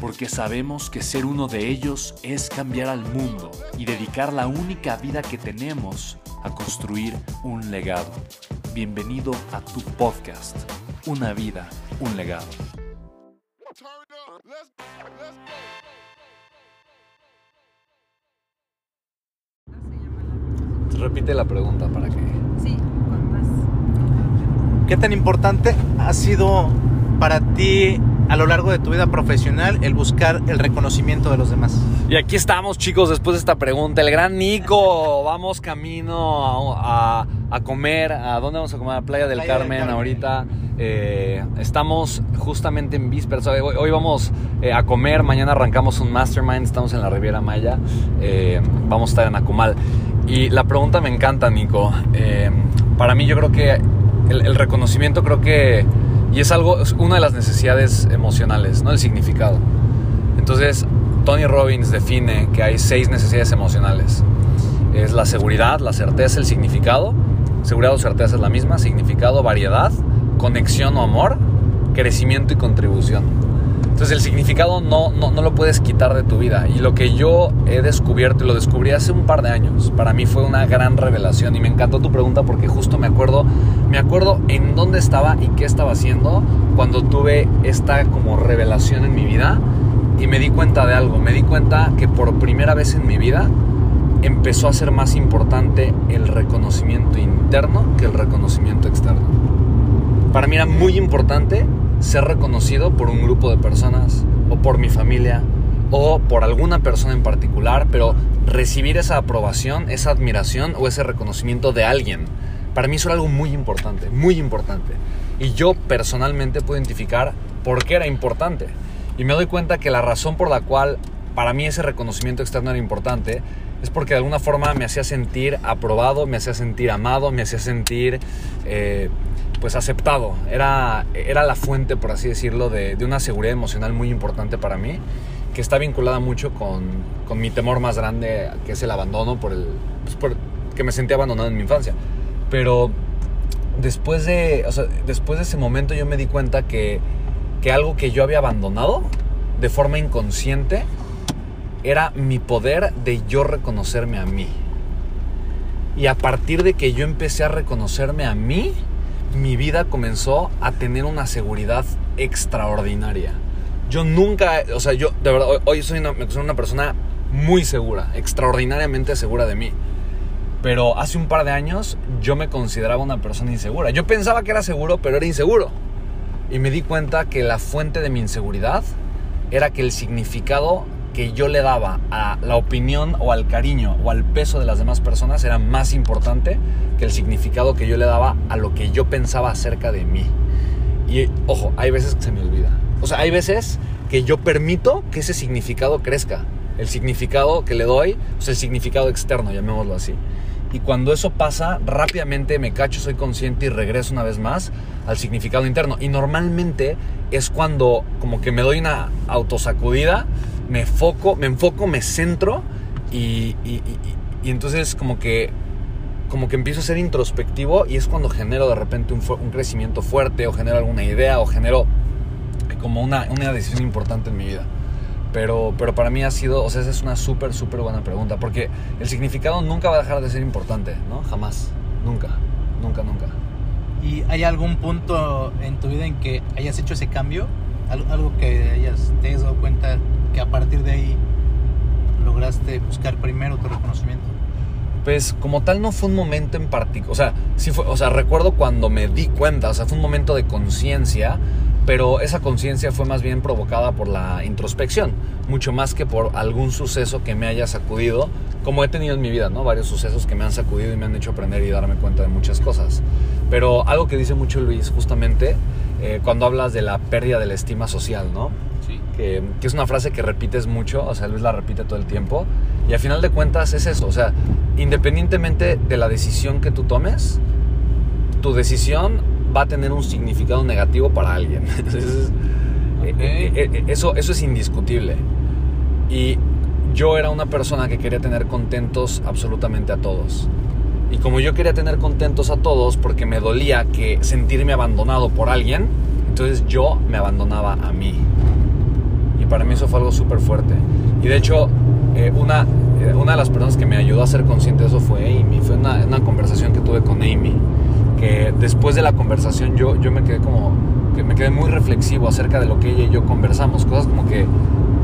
porque sabemos que ser uno de ellos es cambiar al mundo y dedicar la única vida que tenemos a construir un legado. Bienvenido a tu podcast, Una vida, un legado. Repite la pregunta para que... Sí, con más. ¿Qué tan importante ha sido para ti a lo largo de tu vida profesional el buscar el reconocimiento de los demás? Y aquí estamos chicos después de esta pregunta. El gran Nico, vamos camino a, a comer. ¿A dónde vamos a comer? A Playa del, Playa del Carmen, Carmen. ahorita. Eh, estamos justamente en vísperas. Hoy, hoy vamos eh, a comer, mañana arrancamos un mastermind, estamos en la Riviera Maya. Eh, vamos a estar en Acumal. Y la pregunta me encanta, Nico. Para mí yo creo que el, el reconocimiento creo que... Y es algo, una de las necesidades emocionales, ¿no? El significado. Entonces, Tony Robbins define que hay seis necesidades emocionales. Es la seguridad, la certeza, el significado. Seguridad o certeza es la misma. Significado, variedad, conexión o amor, crecimiento y contribución. Entonces el significado no, no, no lo puedes quitar de tu vida. Y lo que yo he descubierto, y lo descubrí hace un par de años, para mí fue una gran revelación. Y me encantó tu pregunta porque justo me acuerdo, me acuerdo en dónde estaba y qué estaba haciendo cuando tuve esta como revelación en mi vida. Y me di cuenta de algo, me di cuenta que por primera vez en mi vida empezó a ser más importante el reconocimiento interno que el reconocimiento externo. Para mí era muy importante ser reconocido por un grupo de personas o por mi familia o por alguna persona en particular, pero recibir esa aprobación, esa admiración o ese reconocimiento de alguien, para mí eso era algo muy importante, muy importante. Y yo personalmente puedo identificar por qué era importante. Y me doy cuenta que la razón por la cual para mí ese reconocimiento externo era importante es porque de alguna forma me hacía sentir aprobado, me hacía sentir amado, me hacía sentir eh, pues aceptado. Era, era la fuente, por así decirlo, de, de, una seguridad emocional muy importante para mí, que está vinculada mucho con, con mi temor más grande, que es el abandono, por el, pues que me sentí abandonado en mi infancia. Pero después de, o sea, después de ese momento yo me di cuenta que, que algo que yo había abandonado de forma inconsciente era mi poder de yo reconocerme a mí. Y a partir de que yo empecé a reconocerme a mí, mi vida comenzó a tener una seguridad extraordinaria. Yo nunca, o sea, yo de verdad, hoy soy una, soy una persona muy segura, extraordinariamente segura de mí. Pero hace un par de años yo me consideraba una persona insegura. Yo pensaba que era seguro, pero era inseguro. Y me di cuenta que la fuente de mi inseguridad era que el significado que yo le daba a la opinión o al cariño o al peso de las demás personas era más importante que el significado que yo le daba a lo que yo pensaba acerca de mí. Y ojo, hay veces que se me olvida. O sea, hay veces que yo permito que ese significado crezca. El significado que le doy, sea, el significado externo, llamémoslo así. Y cuando eso pasa, rápidamente me cacho, soy consciente y regreso una vez más al significado interno. Y normalmente es cuando como que me doy una autosacudida, me foco, me enfoco, me centro y, y, y, y entonces como que como que empiezo a ser introspectivo y es cuando genero de repente un, crecimiento fuerte o genero alguna idea o genero como una, una decisión importante en mi vida. Pero, pero para mí ha sido, o sea, esa es una súper, súper buena pregunta, porque el significado nunca va a dejar de ser importante, ¿no? Jamás, nunca, nunca, nunca. ¿Y hay algún punto en tu vida en que hayas hecho ese cambio? Algo que hayas, te hayas dado cuenta que a partir de ahí lograste buscar primero tu reconocimiento? Pues como tal no fue un momento en particular, o sea, sí fue, o sea, recuerdo cuando me di cuenta, o sea, fue un momento de conciencia, pero esa conciencia fue más bien provocada por la introspección, mucho más que por algún suceso que me haya sacudido, como he tenido en mi vida, ¿no? Varios sucesos que me han sacudido y me han hecho aprender y darme cuenta de muchas cosas. Pero algo que dice mucho Luis, justamente, eh, cuando hablas de la pérdida de la estima social, ¿no? Sí. Que, que es una frase que repites mucho, o sea, Luis la repite todo el tiempo, y al final de cuentas es eso, o sea, independientemente de la decisión que tú tomes, tu decisión va a tener un significado negativo para alguien. Entonces, eh, eh, eh, eso, eso es indiscutible. Y yo era una persona que quería tener contentos absolutamente a todos. Como yo quería tener contentos a todos porque me dolía que sentirme abandonado por alguien, entonces yo me abandonaba a mí. Y para mí eso fue algo súper fuerte. Y de hecho, eh, una, eh, una de las personas que me ayudó a ser consciente de eso fue Amy. Fue una, conversación que tuve con Amy. Que después de la conversación yo, yo me quedé como, que me quedé muy reflexivo acerca de lo que ella y yo conversamos. Cosas como que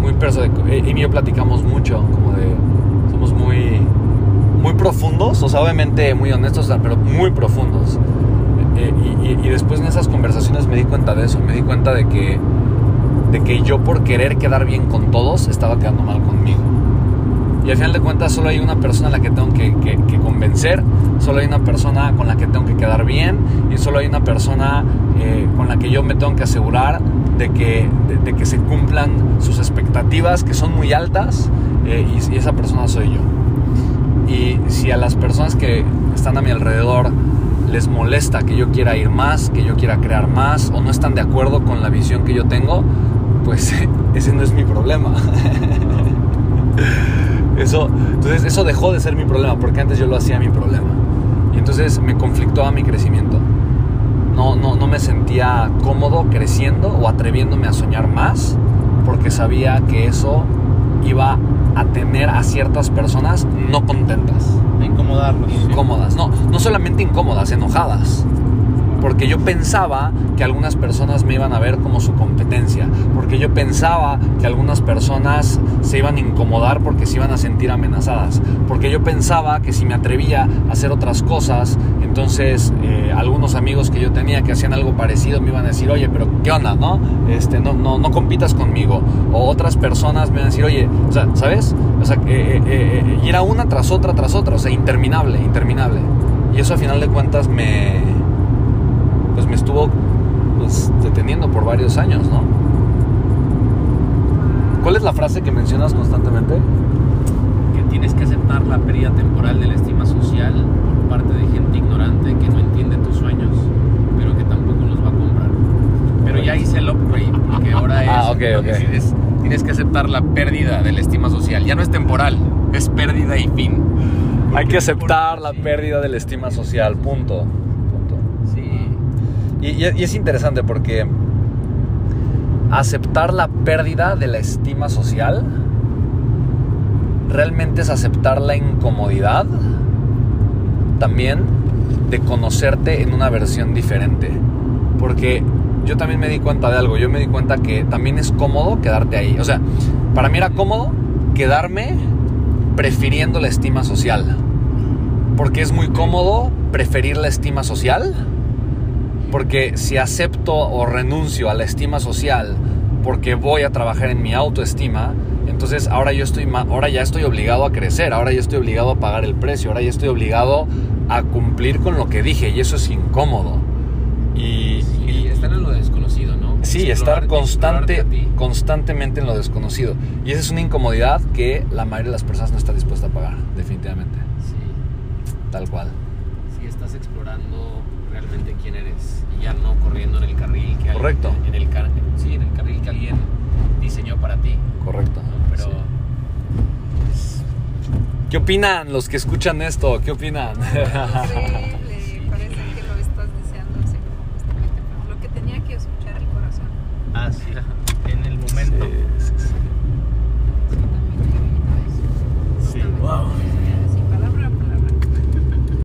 muy personales. Amy y yo platicamos mucho, como de, somos muy, muy profundos, o sea, obviamente muy honestos, pero muy profundos. Eh, y, y- y después en esas conversaciones me di cuenta de eso, me di cuenta de que, de que yo por querer quedar bien con todos estaba quedando mal conmigo. Y al final de cuentas solo hay una persona a la que tengo que, que- que convencer, solo hay una persona con la que tengo que quedar bien y solo hay una persona eh, con la que yo me tengo que asegurar de que, de, de que se cumplan sus expectativas, que son muy altas, eh, y- y esa persona soy yo. Y si a las personas que están a mi alrededor les molesta que yo quiera ir más, que yo quiera crear más, o no están de acuerdo con la visión que yo tengo, pues ese no es mi problema. Eso, entonces eso dejó de ser mi problema, porque antes yo lo hacía mi problema. Y entonces me conflictó a mi crecimiento. No, no, no me sentía cómodo creciendo o atreviéndome a soñar más, porque sabía que eso iba a tener a ciertas personas no contentas Incomodarlos. incómodas. No, no solamente incómodas, enojadas. Porque yo pensaba que algunas personas me iban a ver como su competencia. Porque yo pensaba que algunas personas se iban a incomodar porque se iban a sentir amenazadas. Porque yo pensaba que si me atrevía a hacer otras cosas, entonces eh, algunos amigos que yo tenía que hacían algo parecido me iban a decir, oye, pero ¿qué onda, no? Este, no, no, no compitas conmigo. O otras personas me iban a decir, oye, ¿sabes? O sea, eh, eh, y era una tras otra, tras otra, o sea, interminable, interminable. Y eso a final de cuentas me, pues me estuvo pues, deteniendo por varios años, ¿no? ¿Cuál es la frase que mencionas constantemente? que tienes que aceptar la pérdida temporal de la estima social parte de gente ignorante que no entiende tus sueños, pero que tampoco los va a comprar. Pero ya hice el upgrade, porque ahora es. Ah, ok, ok. decides- tienes que aceptar la pérdida de la estima social. Ya no es temporal, es pérdida y fin. Hay que aceptar la pérdida de la estima social, punto. punto. Sí. Y, y- y es interesante porque aceptar la pérdida de la estima social realmente es aceptar la incomodidad también de conocerte en una versión diferente. Porque yo también me di cuenta de algo, yo me di cuenta que también es cómodo quedarte ahí. O sea, para mí era cómodo quedarme prefiriendo la estima social. Porque es muy cómodo preferir la estima social. Porque si acepto o renuncio a la estima social porque voy a trabajar en mi autoestima, entonces ahora yo estoy ahora ya estoy obligado a crecer, ahora ya estoy obligado a pagar el precio, ahora ya estoy obligado a cumplir con lo que dije y eso es incómodo. Y, estar en lo desconocido, ¿no? sí, estar constante, constantemente en lo desconocido. Y esa es una incomodidad que la mayoría de las personas no está dispuesta a pagar, definitivamente. Sí. Tal cual. si estás explorando realmente quién eres y ya no corriendo en el carril que alguien- Correcto. en el sí, en el carril que alguien diseñó para ti. Correcto. Pero. ¿Qué opinan los que escuchan esto? ¿Qué opinan? Lo que tenía que escuchar el corazón. Ah, sí, en el momento. Sí, sí, sí. sí. Wow.